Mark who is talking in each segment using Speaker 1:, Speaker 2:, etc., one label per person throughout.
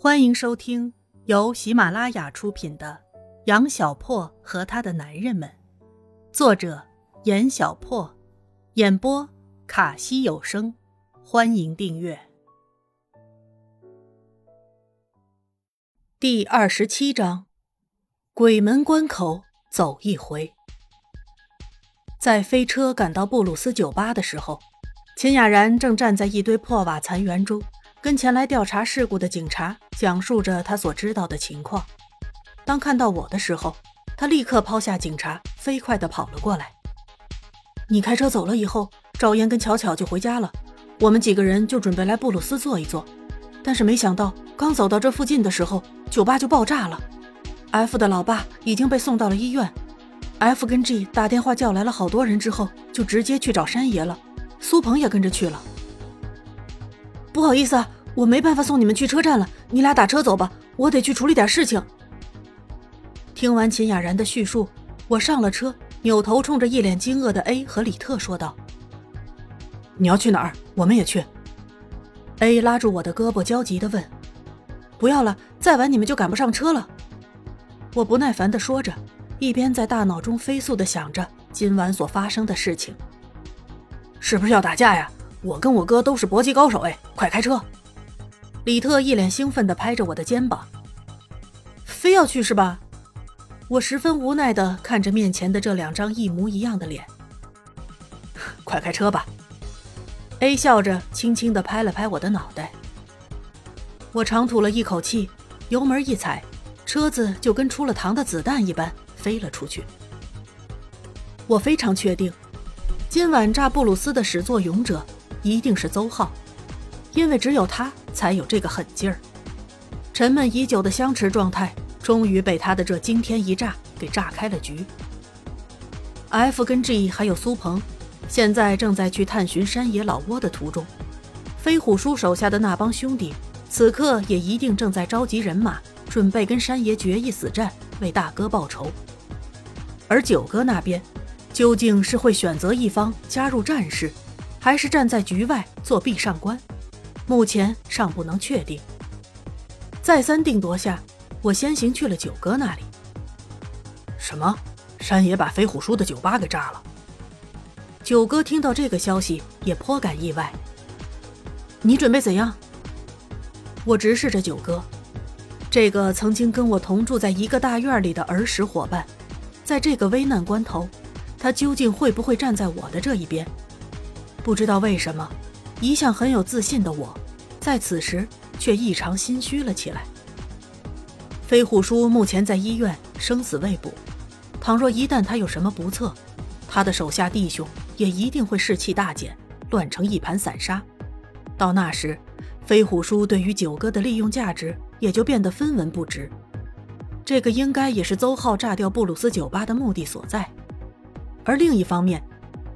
Speaker 1: 欢迎收听由喜马拉雅出品的《杨小破和他的男人们》，作者严小破，演播卡西有声。欢迎订阅。第二十七章：鬼门关口走一回。在飞车赶到布鲁斯酒吧的时候，秦雅然正站在一堆破瓦残垣中。跟前来调查事故的警察讲述着他所知道的情况。当看到我的时候，他立刻抛下警察，飞快地跑了过来。你开车走了以后，赵嫣跟巧巧就回家了，我们几个人就准备来布鲁斯坐一坐。但是没想到，刚走到这附近的时候，酒吧就爆炸了。F 的老爸已经被送到了医院，F 跟 G 打电话叫来了好多人之后，就直接去找山爷了。苏鹏也跟着去了。不好意思啊，我没办法送你们去车站了，你俩打车走吧，我得去处理点事情。听完秦雅然的叙述，我上了车，扭头冲着一脸惊愕的 A 和李特说道：“你要去哪儿？我们也去。”A 拉住我的胳膊，焦急地问：“不要了，再晚你们就赶不上车了。”我不耐烦地说着，一边在大脑中飞速地想着今晚所发生的事情。是不是要打架呀？我跟我哥都是搏击高手，哎，快开车！李特一脸兴奋地拍着我的肩膀。非要去是吧？我十分无奈地看着面前的这两张一模一样的脸。快开车吧！A 笑着轻轻地拍了拍我的脑袋。我长吐了一口气，油门一踩，车子就跟出了膛的子弹一般飞了出去。我非常确定，今晚炸布鲁斯的始作俑者。一定是邹浩，因为只有他才有这个狠劲儿。沉闷已久的相持状态，终于被他的这惊天一炸给炸开了局。F 跟 G 还有苏鹏，现在正在去探寻山野老窝的途中。飞虎叔手下的那帮兄弟，此刻也一定正在召集人马，准备跟山爷决一死战，为大哥报仇。而九哥那边，究竟是会选择一方加入战事？还是站在局外做壁上观，目前尚不能确定。再三定夺下，我先行去了九哥那里。
Speaker 2: 什么？山野把飞虎叔的酒吧给炸了？
Speaker 1: 九哥听到这个消息也颇感意外。你准备怎样？我直视着九哥，这个曾经跟我同住在一个大院里的儿时伙伴，在这个危难关头，他究竟会不会站在我的这一边？不知道为什么，一向很有自信的我，在此时却异常心虚了起来。飞虎叔目前在医院，生死未卜。倘若一旦他有什么不测，他的手下弟兄也一定会士气大减，乱成一盘散沙。到那时，飞虎叔对于九哥的利用价值也就变得分文不值。这个应该也是邹浩炸掉布鲁斯酒吧的目的所在。而另一方面，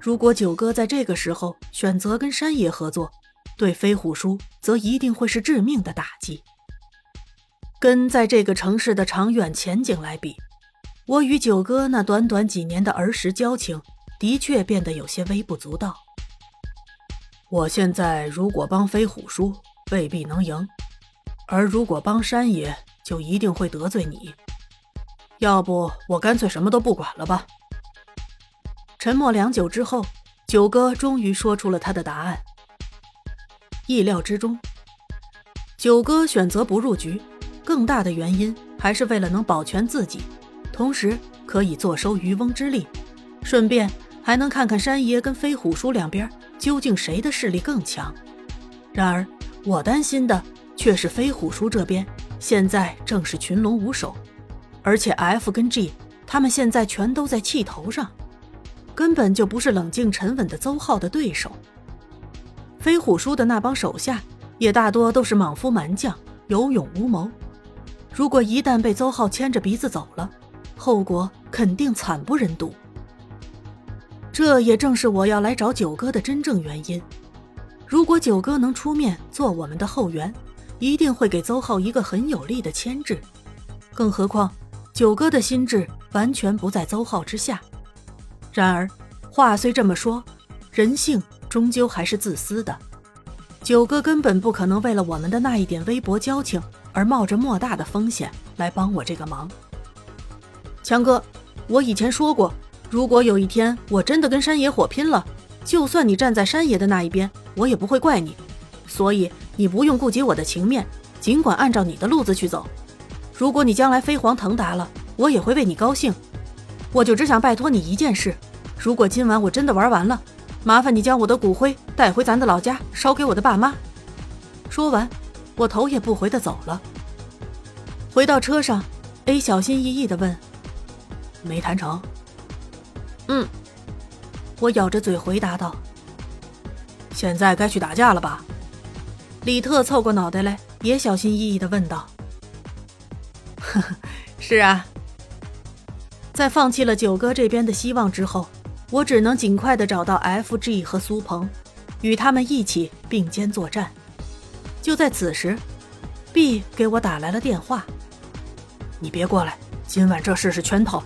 Speaker 1: 如果九哥在这个时候选择跟山爷合作，对飞虎叔则一定会是致命的打击。跟在这个城市的长远前景来比，我与九哥那短短几年的儿时交情，的确变得有些微不足道。我现在如果帮飞虎叔，未必能赢；而如果帮山爷，就一定会得罪你。要不我干脆什么都不管了吧。沉默良久之后，九哥终于说出了他的答案。意料之中，九哥选择不入局，更大的原因还是为了能保全自己，同时可以坐收渔翁之利，顺便还能看看山爷跟飞虎叔两边究竟谁的势力更强。然而，我担心的却是飞虎叔这边现在正是群龙无首，而且 F 跟 G 他们现在全都在气头上。根本就不是冷静沉稳的邹浩的对手。飞虎叔的那帮手下也大多都是莽夫蛮将，有勇无谋。如果一旦被邹浩牵着鼻子走了，后果肯定惨不忍睹。这也正是我要来找九哥的真正原因。如果九哥能出面做我们的后援，一定会给邹浩一个很有力的牵制。更何况，九哥的心智完全不在邹浩之下。然而，话虽这么说，人性终究还是自私的。九哥根本不可能为了我们的那一点微薄交情而冒着莫大的风险来帮我这个忙。强哥，我以前说过，如果有一天我真的跟山野火拼了，就算你站在山野的那一边，我也不会怪你。所以你不用顾及我的情面，尽管按照你的路子去走。如果你将来飞黄腾达了，我也会为你高兴。我就只想拜托你一件事：如果今晚我真的玩完了，麻烦你将我的骨灰带回咱的老家，烧给我的爸妈。说完，我头也不回的走了。回到车上，A 小心翼翼的问。
Speaker 2: 没谈成。
Speaker 1: 嗯，我咬着嘴回答道：“
Speaker 2: 现在该去打架了吧？”
Speaker 1: 李特凑过脑袋来，也小心翼翼的问道：“
Speaker 2: 呵呵，是啊。”
Speaker 1: 在放弃了九哥这边的希望之后，我只能尽快的找到 F.G 和苏鹏，与他们一起并肩作战。就在此时，B 给我打来了电话：“
Speaker 2: 你别过来，今晚这事是圈套。”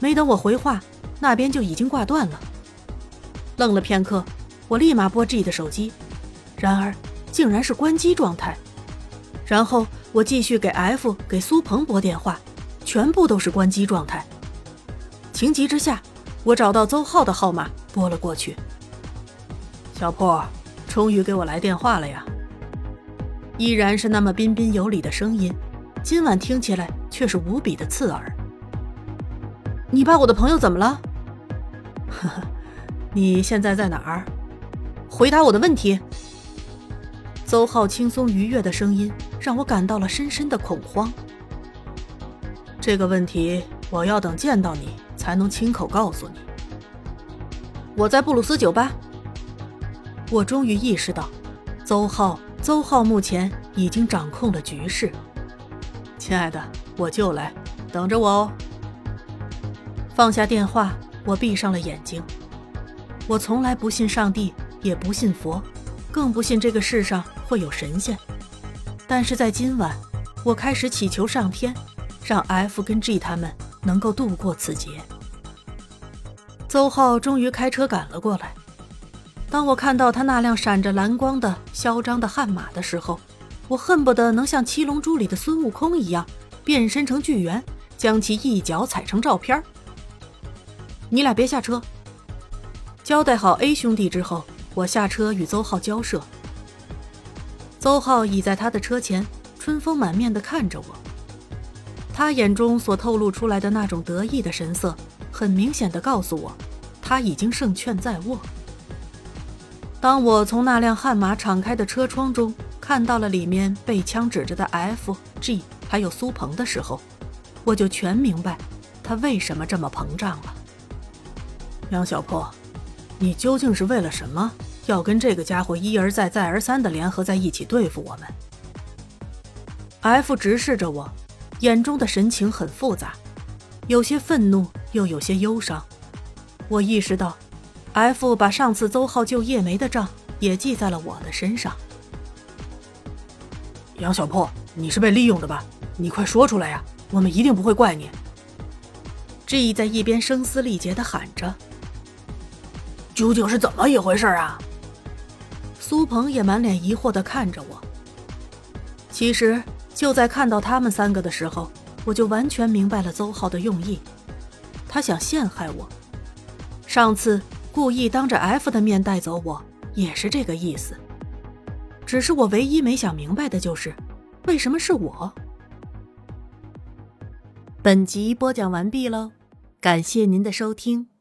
Speaker 1: 没等我回话，那边就已经挂断了。愣了片刻，我立马拨 G 的手机，然而竟然是关机状态。然后我继续给 F、给苏鹏拨电话，全部都是关机状态。情急之下，我找到邹浩的号码拨了过去。
Speaker 2: 小破，终于给我来电话了呀！
Speaker 1: 依然是那么彬彬有礼的声音，今晚听起来却是无比的刺耳。你把我的朋友怎么了？
Speaker 2: 呵呵，你现在在哪儿？
Speaker 1: 回答我的问题。邹浩轻松愉悦的声音让我感到了深深的恐慌。
Speaker 2: 这个问题我要等见到你才能亲口告诉你。
Speaker 1: 我在布鲁斯酒吧。我终于意识到，邹浩，邹浩目前已经掌控了局势。
Speaker 2: 亲爱的，我就来，等着我哦。
Speaker 1: 放下电话，我闭上了眼睛。我从来不信上帝，也不信佛，更不信这个世上会有神仙。但是在今晚，我开始祈求上天，让 F 跟 G 他们能够度过此劫。邹浩终于开车赶了过来。当我看到他那辆闪着蓝光的嚣张的悍马的时候，我恨不得能像《七龙珠》里的孙悟空一样，变身成巨猿，将其一脚踩成照片你俩别下车。交代好 A 兄弟之后，我下车与邹浩交涉。邹浩倚在他的车前，春风满面地看着我。他眼中所透露出来的那种得意的神色，很明显的告诉我，他已经胜券在握。当我从那辆悍马敞开的车窗中看到了里面被枪指着的 F、G 还有苏鹏的时候，我就全明白他为什么这么膨胀了。
Speaker 2: 杨小破，你究竟是为了什么要跟这个家伙一而再、再而三的联合在一起对付我们
Speaker 1: ？F 直视着我，眼中的神情很复杂，有些愤怒，又有些忧伤。我意识到，F 把上次邹浩救叶梅的账也记在了我的身上。
Speaker 2: 杨小破，你是被利用的吧？你快说出来呀，我们一定不会怪你。
Speaker 1: G 在一边声嘶力竭地喊着。
Speaker 2: 究竟是怎么一回事啊？
Speaker 1: 苏鹏也满脸疑惑地看着我。其实就在看到他们三个的时候，我就完全明白了邹浩的用意，他想陷害我。上次故意当着 F 的面带走我，也是这个意思。只是我唯一没想明白的就是，为什么是我？本集播讲完毕喽，感谢您的收听。